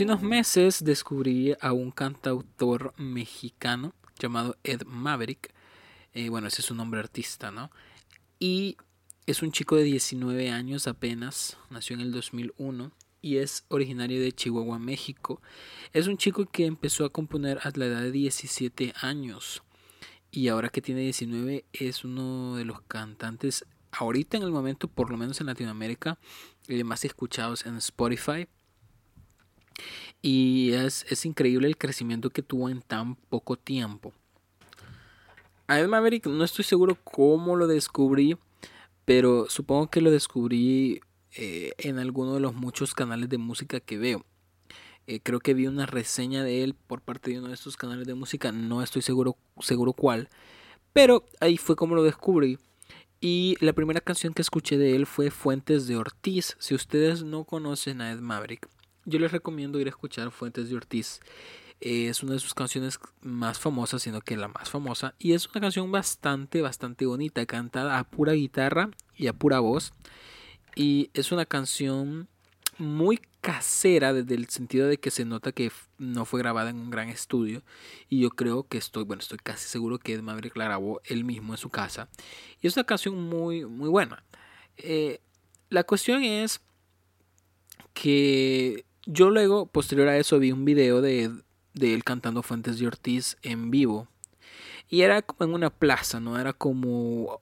Hace unos meses descubrí a un cantautor mexicano llamado Ed Maverick. Eh, bueno, ese es su nombre artista, ¿no? Y es un chico de 19 años apenas, nació en el 2001 y es originario de Chihuahua, México. Es un chico que empezó a componer a la edad de 17 años y ahora que tiene 19 es uno de los cantantes ahorita en el momento, por lo menos en Latinoamérica, eh, más escuchados en Spotify. Y es, es, increíble el crecimiento que tuvo en tan poco tiempo. A Ed Maverick no estoy seguro cómo lo descubrí, pero supongo que lo descubrí eh, en alguno de los muchos canales de música que veo. Eh, creo que vi una reseña de él por parte de uno de estos canales de música, no estoy seguro, seguro cuál, pero ahí fue como lo descubrí. Y la primera canción que escuché de él fue Fuentes de Ortiz. Si ustedes no conocen a Ed Maverick, yo les recomiendo ir a escuchar Fuentes de Ortiz. es una de sus canciones más famosas, sino que la más famosa. Y es una canción bastante, bastante bonita, cantada a pura guitarra y a pura voz. Y es una canción muy casera desde el sentido de que se nota que no fue grabada en un gran estudio y yo creo que estoy bueno estoy casi seguro que Maverick la grabó él mismo en su casa y es una canción muy muy buena eh, la cuestión es que yo luego posterior a eso vi un video de, de él cantando Fuentes de Ortiz en vivo y era como en una plaza no era como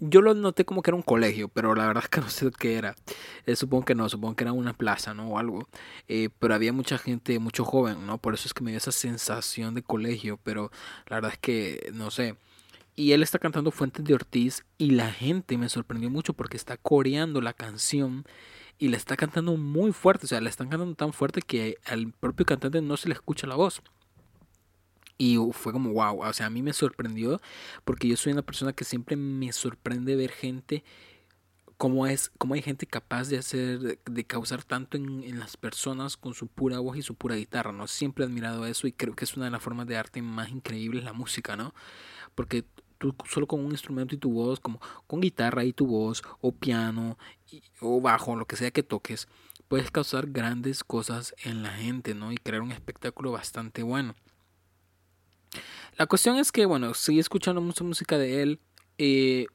yo lo noté como que era un colegio, pero la verdad es que no sé qué era. Eh, supongo que no, supongo que era una plaza, ¿no? O algo. Eh, pero había mucha gente, mucho joven, ¿no? Por eso es que me dio esa sensación de colegio, pero la verdad es que no sé. Y él está cantando Fuentes de Ortiz y la gente me sorprendió mucho porque está coreando la canción y la está cantando muy fuerte, o sea, la están cantando tan fuerte que al propio cantante no se le escucha la voz. Y fue como, wow, o sea, a mí me sorprendió porque yo soy una persona que siempre me sorprende ver gente, cómo, es, cómo hay gente capaz de hacer, de causar tanto en, en, las personas con su pura voz y su pura guitarra, ¿no? Siempre he admirado eso y creo que es una de las formas de arte más increíbles la música, ¿no? Porque tú solo con un instrumento y tu voz, como con guitarra y tu voz, o piano, o bajo, lo que sea que toques, puedes causar grandes cosas en la gente, ¿no? Y crear un espectáculo bastante bueno. La cuestión es que, bueno, seguí escuchando mucha música de él. Eh,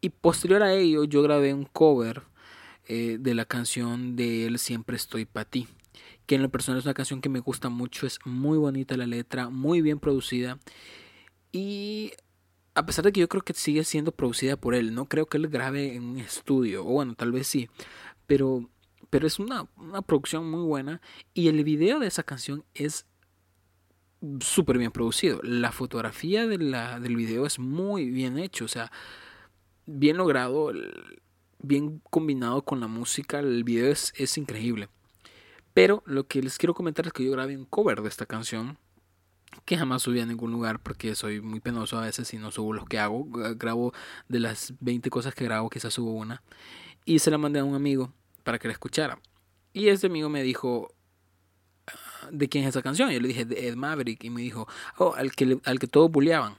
y posterior a ello, yo grabé un cover eh, de la canción de él Siempre estoy para ti. Que en lo personal es una canción que me gusta mucho. Es muy bonita la letra, muy bien producida. Y a pesar de que yo creo que sigue siendo producida por él, no creo que él grabe en un estudio. O bueno, tal vez sí. Pero, pero es una, una producción muy buena. Y el video de esa canción es súper bien producido. La fotografía de la, del video es muy bien hecho, o sea, bien logrado, bien combinado con la música, el video es, es increíble. Pero lo que les quiero comentar es que yo grabé un cover de esta canción que jamás subí a ningún lugar porque soy muy penoso a veces y no subo lo que hago. Grabo de las 20 cosas que grabo, quizás subo una. Y se la mandé a un amigo para que la escuchara. Y ese amigo me dijo, ¿de quién es esa canción? Yo le dije, de Ed Maverick. Y me dijo, oh, al que, al que todos bulleaban.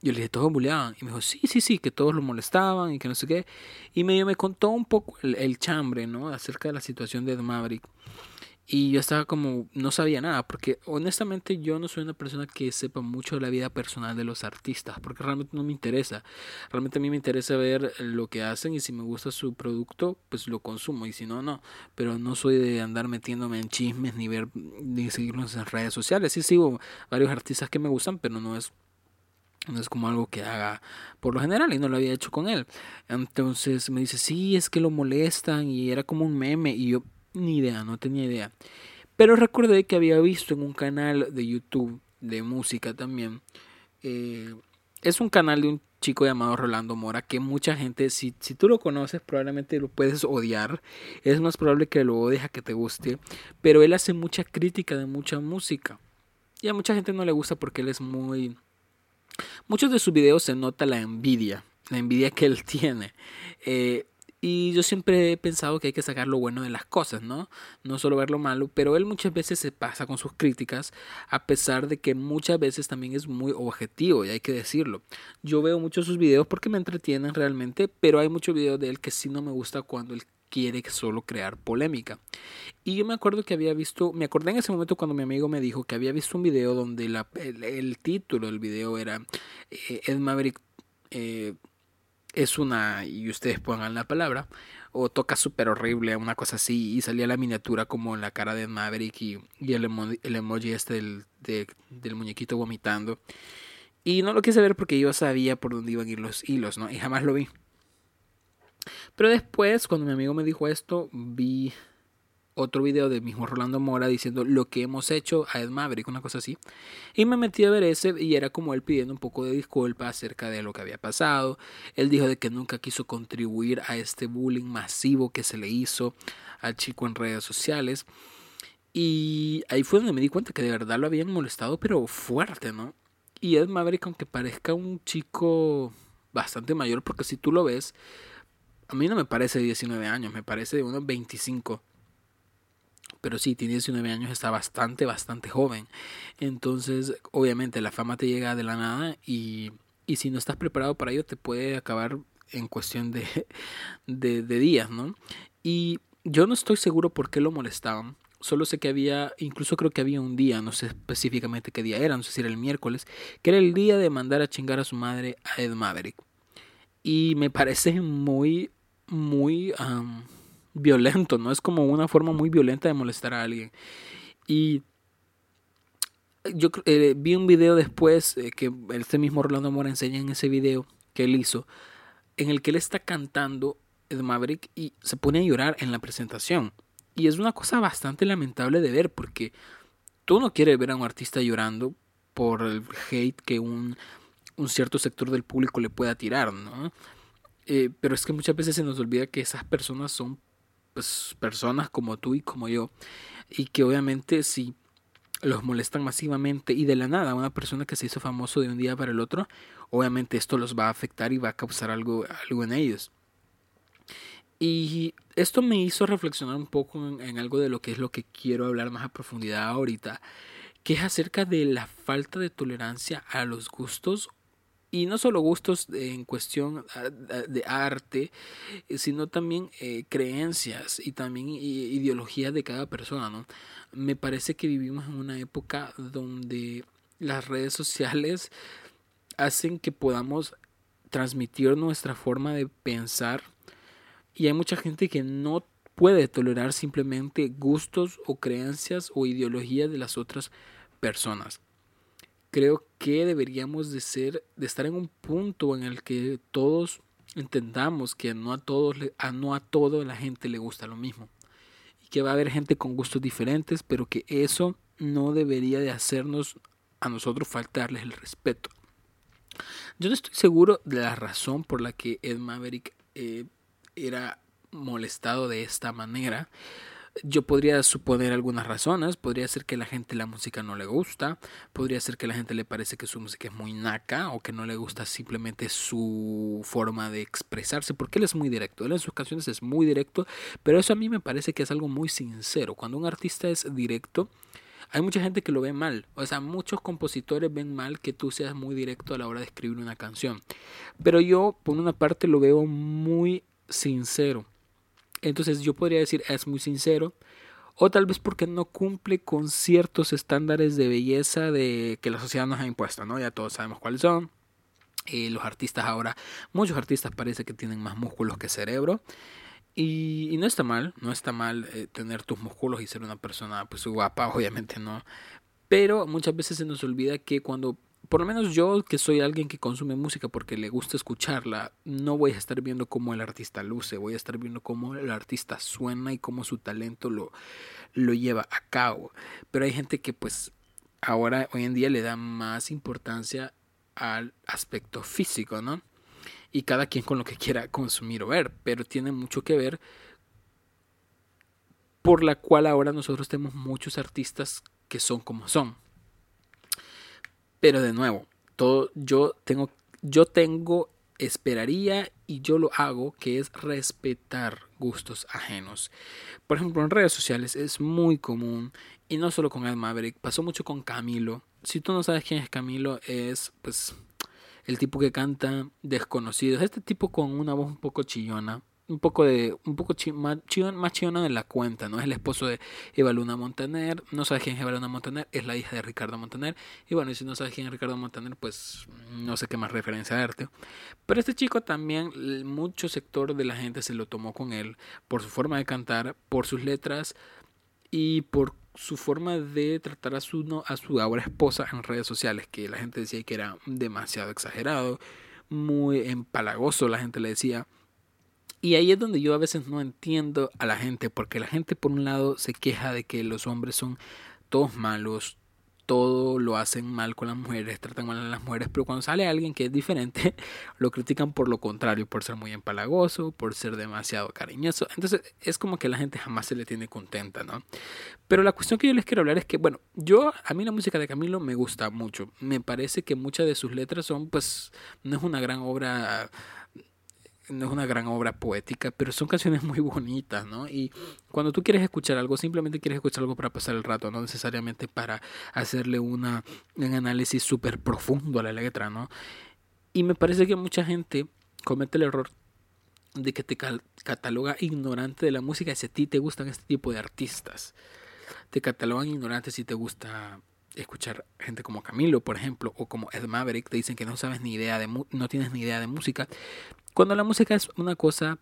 Yo le dije, todos bulleaban. Y me dijo, sí, sí, sí, que todos lo molestaban y que no sé qué. Y me, me contó un poco el, el chambre, ¿no? Acerca de la situación de Ed Maverick. Y yo estaba como, no sabía nada, porque honestamente yo no soy una persona que sepa mucho de la vida personal de los artistas, porque realmente no me interesa. Realmente a mí me interesa ver lo que hacen y si me gusta su producto, pues lo consumo y si no, no. Pero no soy de andar metiéndome en chismes ni ver, ni seguirlos en redes sociales. Sí sigo varios artistas que me gustan, pero no es no es como algo que haga por lo general y no lo había hecho con él. Entonces me dice, sí, es que lo molestan y era como un meme y yo, ni idea, no tenía idea. Pero recordé que había visto en un canal de YouTube de música también. Eh, es un canal de un chico llamado Rolando Mora que mucha gente, si, si tú lo conoces, probablemente lo puedes odiar. Es más probable que lo odies a que te guste. Pero él hace mucha crítica de mucha música. Y a mucha gente no le gusta porque él es muy... Muchos de sus videos se nota la envidia. La envidia que él tiene. Eh, y yo siempre he pensado que hay que sacar lo bueno de las cosas, ¿no? No solo ver lo malo, pero él muchas veces se pasa con sus críticas, a pesar de que muchas veces también es muy objetivo, y hay que decirlo. Yo veo muchos sus videos porque me entretienen realmente, pero hay muchos videos de él que sí no me gusta cuando él quiere solo crear polémica. Y yo me acuerdo que había visto, me acordé en ese momento cuando mi amigo me dijo que había visto un video donde la, el, título del video era eh, Ed Maverick eh, es una, y ustedes pongan la palabra, o toca súper horrible, una cosa así, y salía la miniatura como en la cara de Maverick y, el, emoji este del, del muñequito vomitando. Y no lo quise ver porque yo sabía por dónde iban a ir los hilos, ¿no? Y jamás lo vi. Pero después, cuando mi amigo me dijo esto, vi otro video del mismo Rolando Mora diciendo lo que hemos hecho a Ed Maverick, una cosa así. Y me metí a ver ese y era como él pidiendo un poco de disculpa acerca de lo que había pasado. Él dijo de que nunca quiso contribuir a este bullying masivo que se le hizo al chico en redes sociales. Y ahí fue donde me di cuenta que de verdad lo habían molestado, pero fuerte, ¿no? Y Ed Maverick, aunque parezca un chico bastante mayor, porque si tú lo ves, a mí no me parece de 19 años, me parece de unos 25. Pero sí, tiene 19 años, está bastante, bastante joven. Entonces, obviamente, la fama te llega de la nada y, y si no estás preparado para ello, te puede acabar en cuestión de, de, de días, ¿no? Y yo no estoy seguro por qué lo molestaban. Solo sé que había, incluso creo que había un día, no sé específicamente qué día era, no sé si era el miércoles, que era el día de mandar a chingar a su madre a Ed Maverick. Y me parece muy, muy violento, ¿no? Es como una forma muy violenta de molestar a alguien. Y yo eh, vi un video después eh, que este mismo Rolando Mora enseña en ese video que él hizo, en el que él está cantando Ed Maverick y se pone a llorar en la presentación. Y es una cosa bastante lamentable de ver porque tú no quieres ver a un artista llorando por el hate que un, un cierto sector del público le pueda tirar, ¿no? Eh, pero es que muchas veces se nos olvida que esas personas son pues, personas como tú y como yo. Y que obviamente si los molestan masivamente y de la nada una persona que se hizo famoso de un día para el otro, obviamente esto los va a afectar y va a causar algo, algo en ellos. Y esto me hizo reflexionar un poco en, en, algo de lo que es lo que quiero hablar más a profundidad ahorita, que es acerca de la falta de tolerancia a los gustos y no solo gustos en cuestión de arte, eh, sino también eh, creencias y también ideologías de cada persona, ¿no? Me parece que vivimos en una época donde las redes sociales hacen que podamos transmitir nuestra forma de pensar y hay mucha gente que no puede tolerar simplemente gustos o creencias o ideologías de las otras personas creo que deberíamos de ser, de estar en un punto en el que todos entendamos que no a todos, a no a toda la gente le gusta lo mismo y que va a haber gente con gustos diferentes, pero que eso no debería de hacernos a nosotros faltarles el respeto. Yo no estoy seguro de la razón por la que Ed Maverick eh, era molestado de esta manera. Yo podría suponer algunas razones, podría ser que la gente la música no le gusta, podría ser que la gente le parece que su música es muy naca o que no le gusta simplemente su forma de expresarse, porque él es muy directo, él en sus canciones es muy directo, pero eso a mí me parece que es algo muy sincero. Cuando un artista es directo, hay mucha gente que lo ve mal, o sea, muchos compositores ven mal que tú seas muy directo a la hora de escribir una canción, pero yo por una parte lo veo muy sincero entonces yo podría decir es muy sincero. O tal vez porque no cumple con ciertos estándares de belleza de que la sociedad nos ha impuesto, ¿no? Ya todos sabemos cuáles son. Eh, los artistas ahora, muchos artistas parece que tienen más músculos que cerebro. Y, no está mal, no está mal eh, tener tus músculos y ser una persona pues guapa, obviamente no. Pero muchas veces se nos olvida que cuando por lo menos yo que soy alguien que consume música porque le gusta escucharla, no voy a estar viendo cómo el artista luce, voy a estar viendo cómo el artista suena y cómo su talento lo, lo lleva a cabo. Pero hay gente que pues ahora, hoy en día le da más importancia al aspecto físico, ¿no? Y cada quien con lo que quiera consumir o ver, pero tiene mucho que ver por la cual ahora nosotros tenemos muchos artistas que son como son pero de nuevo, todo yo tengo yo tengo esperaría y yo lo hago que es respetar gustos ajenos. Por ejemplo, en redes sociales es muy común y no solo con el Maverick, pasó mucho con Camilo. Si tú no sabes quién es Camilo, es pues el tipo que canta Desconocidos, este tipo con una voz un poco chillona, un poco de un poco más, chiona de la cuenta, ¿no? Es el esposo de Eva Luna Montaner, no sabes quién es Eva Luna Montaner, es la hija de Ricardo Montaner, y bueno, si no sabes quién es Ricardo Montaner, pues no sé qué más referencia darte. Pero este chico también, mucho sector de la gente se lo tomó con él por su forma de cantar, por sus letras y por su forma de tratar a su, a su ahora esposa en redes sociales, que la gente decía que era demasiado exagerado, muy empalagoso, la gente le decía. Y ahí es donde yo a veces no entiendo a la gente, porque la gente por un lado se queja de que los hombres son todos malos, todo lo hacen mal con las mujeres, tratan mal a las mujeres, pero cuando sale alguien que es diferente, lo critican por lo contrario, por ser muy empalagoso, por ser demasiado cariñoso. Entonces es como que la gente jamás se le tiene contenta, ¿no? Pero la cuestión que yo les quiero hablar es que, bueno, yo, a mí la música de Camilo me gusta mucho. Me parece que muchas de sus letras son, pues, no es una gran obra no es una gran obra poética, pero son canciones muy bonitas, ¿no? Y cuando tú quieres escuchar algo, simplemente quieres escuchar algo para pasar el rato, no necesariamente para hacerle una, un análisis súper profundo a la letra, ¿no? Y me parece que mucha gente comete el error de que te cataloga ignorante de la música si a ti te gustan este tipo de artistas. Te catalogan ignorante si te gusta escuchar gente como Camilo, por ejemplo, o como Ed Maverick, te dicen que no sabes ni idea de no tienes ni idea de música, cuando la música es una cosa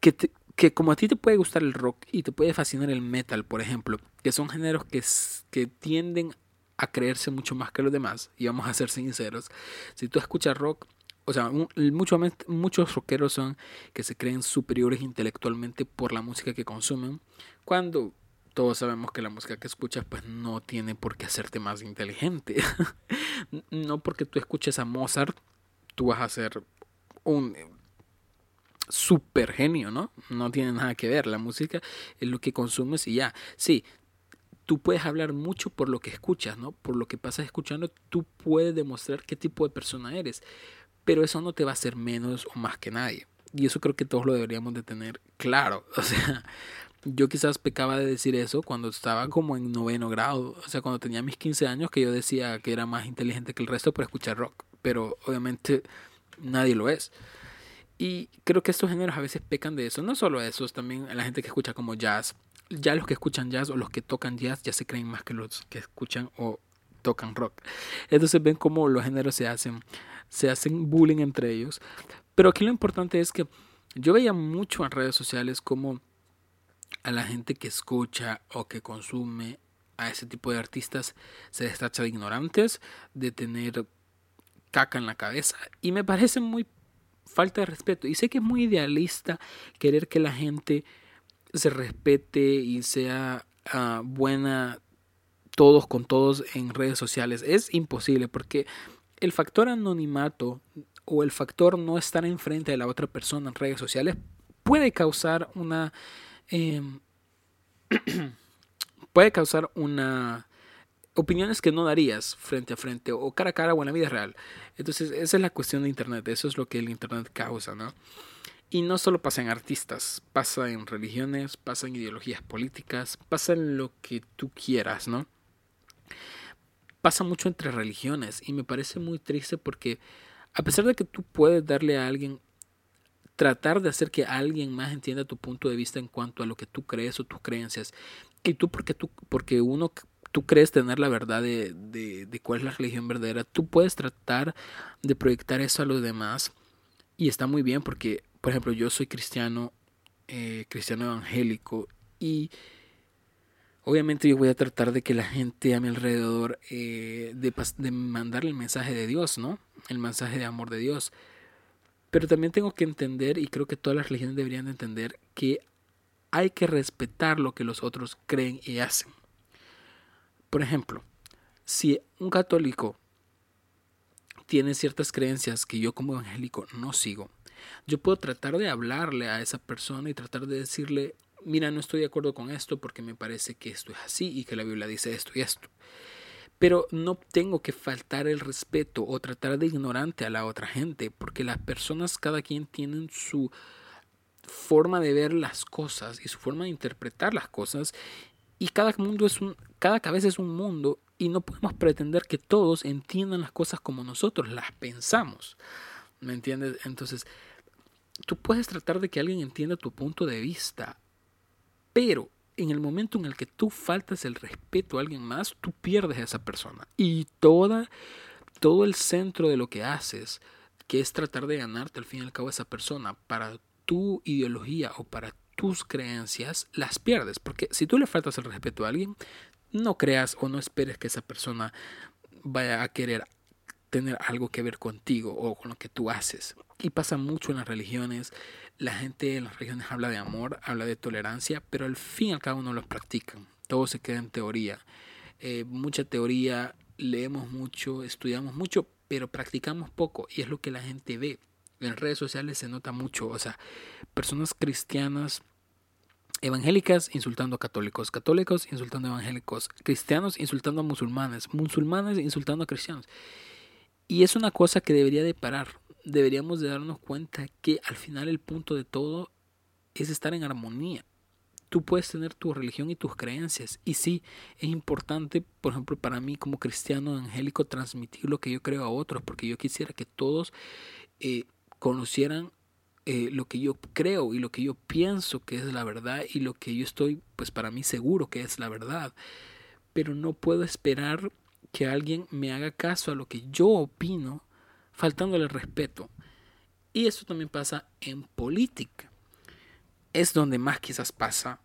que, que como a ti te puede gustar el rock y te puede fascinar el metal, por ejemplo, que son géneros que, que tienden a creerse mucho más que los demás, y vamos a ser sinceros, si tú escuchas rock, o sea, mucho, muchos rockeros son que se creen superiores intelectualmente por la música que consumen, cuando todos sabemos que la música que escuchas pues no tiene por qué hacerte más inteligente. no porque tú escuches a Mozart tú vas a ser un super genio, ¿no? No tiene nada que ver. La música es lo que consumes y ya. Sí, tú puedes hablar mucho por lo que escuchas, ¿no? Por lo que pasas escuchando, tú puedes demostrar qué tipo de persona eres. Pero eso no te va a hacer menos o más que nadie. Y eso creo que todos lo deberíamos de tener claro. O sea, yo quizás pecaba de decir eso cuando estaba como en noveno grado. O sea, cuando tenía mis 15 años, que yo decía que era más inteligente que el resto por escuchar rock pero obviamente nadie lo es. Y creo que estos géneros a veces pecan de eso. No solo eso, también la gente que escucha como jazz. Ya los que escuchan jazz o los que tocan jazz ya se creen más que los que escuchan o tocan rock. Entonces ven cómo los géneros se hacen, se hacen bullying entre ellos. Pero aquí lo importante es que yo veía mucho en redes sociales como a la gente que escucha o que consume a ese tipo de artistas se les de ignorantes, de tener caca en la cabeza. Y me parece muy falta de respeto. Y sé que es muy idealista querer que la gente se respete y sea ah, buena todos con todos en redes sociales. Es imposible porque el factor anonimato o el factor no estar enfrente de la otra persona en redes sociales puede causar una... Em, puede causar una opiniones que no darías frente a frente o cara a cara o en la vida real. Entonces, esa es la cuestión de Internet, eso es lo que el Internet causa, ¿no? Y no solo pasa en artistas, pasa en religiones, pasa en ideologías políticas, pasa en lo que tú quieras, ¿no? Pasa mucho entre religiones y me parece muy triste porque a pesar de que tú puedes darle a alguien, tratar de hacer que alguien más entienda tu punto de vista en cuanto a lo que tú crees o tus creencias, y tú porque, tú, porque uno tú crees tener la verdad de, de, cuál es la religión verdadera, tú puedes tratar de proyectar eso a los demás y está muy bien porque, por ejemplo, yo soy cristiano, eh, cristiano evangélico y obviamente yo voy a tratar de que la gente a mi alrededor, eh, de, de mandarle el mensaje de Dios, ¿no? El mensaje de amor de Dios. Pero también tengo que entender, y creo que todas las religiones deberían de entender, que hay que respetar lo que los otros creen y hacen. Por ejemplo, si un católico tiene ciertas creencias que yo como evangélico no sigo, yo puedo tratar de hablarle a esa persona y tratar de decirle, mira, no estoy de acuerdo con esto porque me parece que esto es así y que la Biblia dice esto y esto. Pero no tengo que faltar el respeto o tratar de ignorante a la otra gente, porque las personas cada quien tienen su forma de ver las cosas y su forma de interpretar las cosas y cada mundo es un, cada cabeza es un mundo y no podemos pretender que todos entiendan las cosas como nosotros las pensamos. ¿Me entiendes? Entonces, tú puedes tratar de que alguien entienda tu punto de vista, pero en el momento en el que tú faltas el respeto a alguien más, tú pierdes a esa persona. Y toda, todo el centro de lo que haces, que es tratar de ganarte al fin y al cabo a esa persona para tu ideología o para tus creencias, las pierdes. Porque si tú le faltas el respeto a alguien, no creas o no esperes que esa persona vaya a querer tener algo que ver contigo o con lo que tú haces. Y pasa mucho en las religiones. La gente en las religiones habla de amor, habla de tolerancia, pero al fin y al cabo no lo practican. Todo se queda en teoría. Eh, mucha teoría, leemos mucho, estudiamos mucho, pero practicamos poco y es lo que la gente ve. En redes sociales se nota mucho, o sea, personas cristianas evangélicas insultando a católicos, católicos insultando a evangélicos, cristianos insultando a musulmanes, musulmanes insultando a cristianos. Y es una cosa que debería de parar. Deberíamos de darnos cuenta que al final el punto de todo es estar en armonía. Tú puedes tener tu religión y tus creencias. Y sí, es importante, por ejemplo, para mí como cristiano evangélico, transmitir lo que yo creo a otros, porque yo quisiera que todos eh, conocieran eh, lo que yo creo y lo que yo pienso que es la verdad y lo que yo estoy, pues para mí seguro que es la verdad. Pero no puedo esperar que alguien me haga caso a lo que yo opino, faltándole respeto. Y eso también pasa en política. Es donde más quizás pasa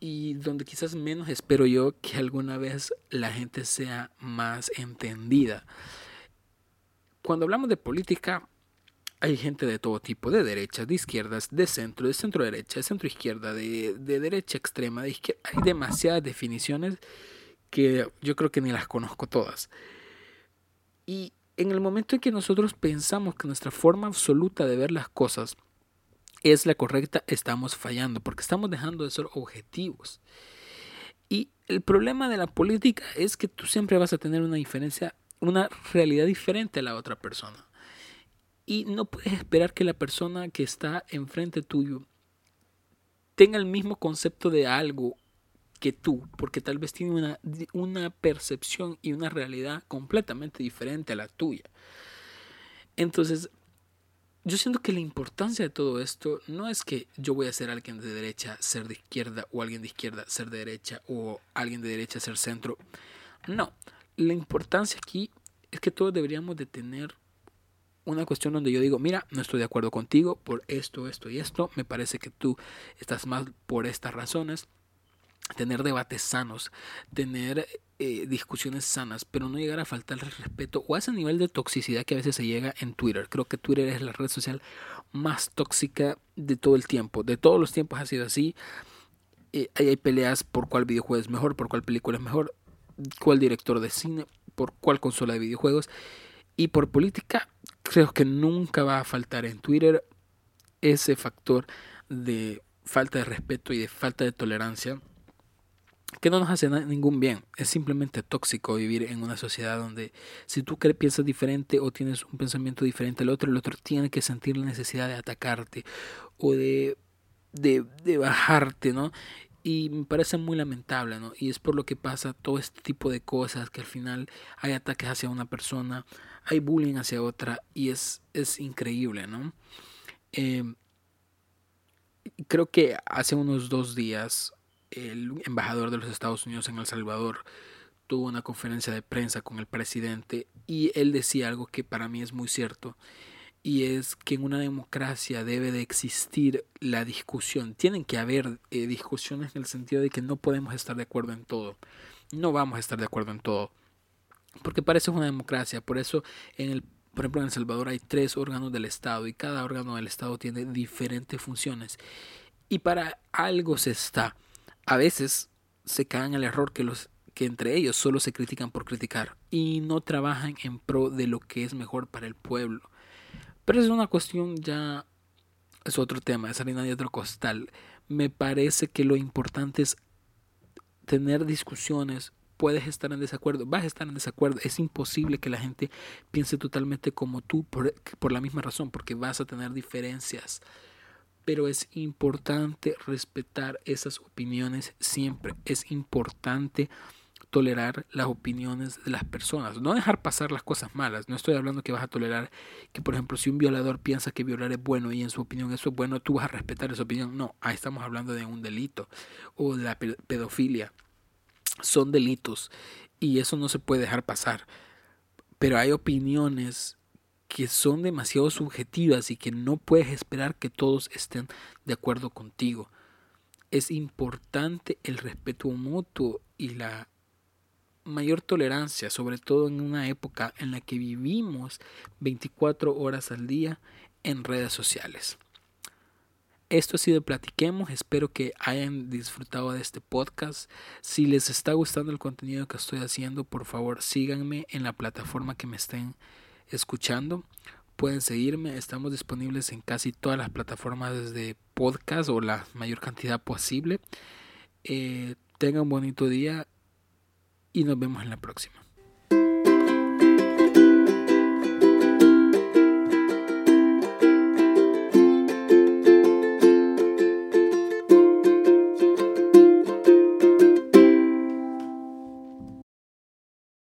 y donde quizás menos espero yo que alguna vez la gente sea más entendida. Cuando hablamos de política, hay gente de todo tipo, de derechas, de izquierdas, de centro, de centro derecha, de centro izquierda, de, de derecha extrema, de izquierda. Hay demasiadas definiciones que yo creo que ni las conozco todas. Y en el momento en que nosotros pensamos que nuestra forma absoluta de ver las cosas es la correcta, estamos fallando, porque estamos dejando de ser objetivos. Y el problema de la política es que tú siempre vas a tener una diferencia, una realidad diferente a la otra persona. Y no puedes esperar que la persona que está enfrente tuyo tenga el mismo concepto de algo que tú, porque tal vez tiene una, una percepción y una realidad completamente diferente a la tuya. Entonces, yo siento que la importancia de todo esto no es que yo voy a ser alguien de derecha, ser de izquierda, o alguien de izquierda, ser de derecha, o alguien de derecha, ser centro. No, la importancia aquí es que todos deberíamos de tener una cuestión donde yo digo, mira, no estoy de acuerdo contigo por esto, esto y esto, me parece que tú estás mal por estas razones tener debates sanos, tener eh, discusiones sanas, pero no llegar a faltar el respeto o ese nivel de toxicidad que a veces se llega en Twitter. Creo que Twitter es la red social más tóxica de todo el tiempo. De todos los tiempos ha sido así. Eh, hay peleas por cuál videojuego es mejor, por cuál película es mejor, cuál director de cine, por cuál consola de videojuegos. Y por política, creo que nunca va a faltar en Twitter ese factor de falta de respeto y de falta de tolerancia que no nos hace ningún bien. Es simplemente tóxico vivir en una sociedad donde si tú piensas diferente o tienes un pensamiento diferente al otro, el otro tiene que sentir la necesidad de atacarte o de, de, de bajarte, ¿no? Y me parece muy lamentable, ¿no? Y es por lo que pasa todo este tipo de cosas, que al final hay ataques hacia una persona, hay bullying hacia otra, y es, es increíble, ¿no? Eh, creo que hace unos dos días el embajador de los Estados Unidos en El Salvador tuvo una conferencia de prensa con el presidente y él decía algo que para mí es muy cierto y es que en una democracia debe de existir la discusión. Tienen que haber eh, discusiones en el sentido de que no podemos estar de acuerdo en todo. No vamos a estar de acuerdo en todo. Porque para eso es una democracia. Por eso, en el, por ejemplo, en El Salvador hay tres órganos del Estado y cada órgano del Estado tiene diferentes funciones. Y para algo se está a veces se caen el error que los que entre ellos solo se critican por criticar y no trabajan en pro de lo que es mejor para el pueblo. Pero es una cuestión ya es otro tema, es harina de otro costal. Me parece que lo importante es tener discusiones. Puedes estar en desacuerdo, vas a estar en desacuerdo. Es imposible que la gente piense totalmente como tú por, por la misma razón, porque vas a tener diferencias pero es importante respetar esas opiniones siempre. Es importante tolerar las opiniones de las personas, no dejar pasar las cosas malas. No estoy hablando que vas a tolerar que, por ejemplo, si un violador piensa que violar es bueno y en su opinión eso es bueno, tú vas a respetar esa opinión. No, ahí estamos hablando de un delito o de la pedofilia. Son delitos y eso no se puede dejar pasar. Pero hay opiniones que son demasiado subjetivas y que no puedes esperar que todos estén de acuerdo contigo. Es importante el respeto mutuo y la mayor tolerancia, sobre todo en una época en la que vivimos 24 horas al día en redes sociales. Esto ha sido Platiquemos, espero que hayan disfrutado de este podcast. Si les está gustando el contenido que estoy haciendo, por favor síganme en la plataforma que me estén escuchando. Pueden seguirme, estamos disponibles en casi todas las plataformas de podcast o la mayor cantidad posible. Eh, tengan un bonito día y nos vemos en la próxima.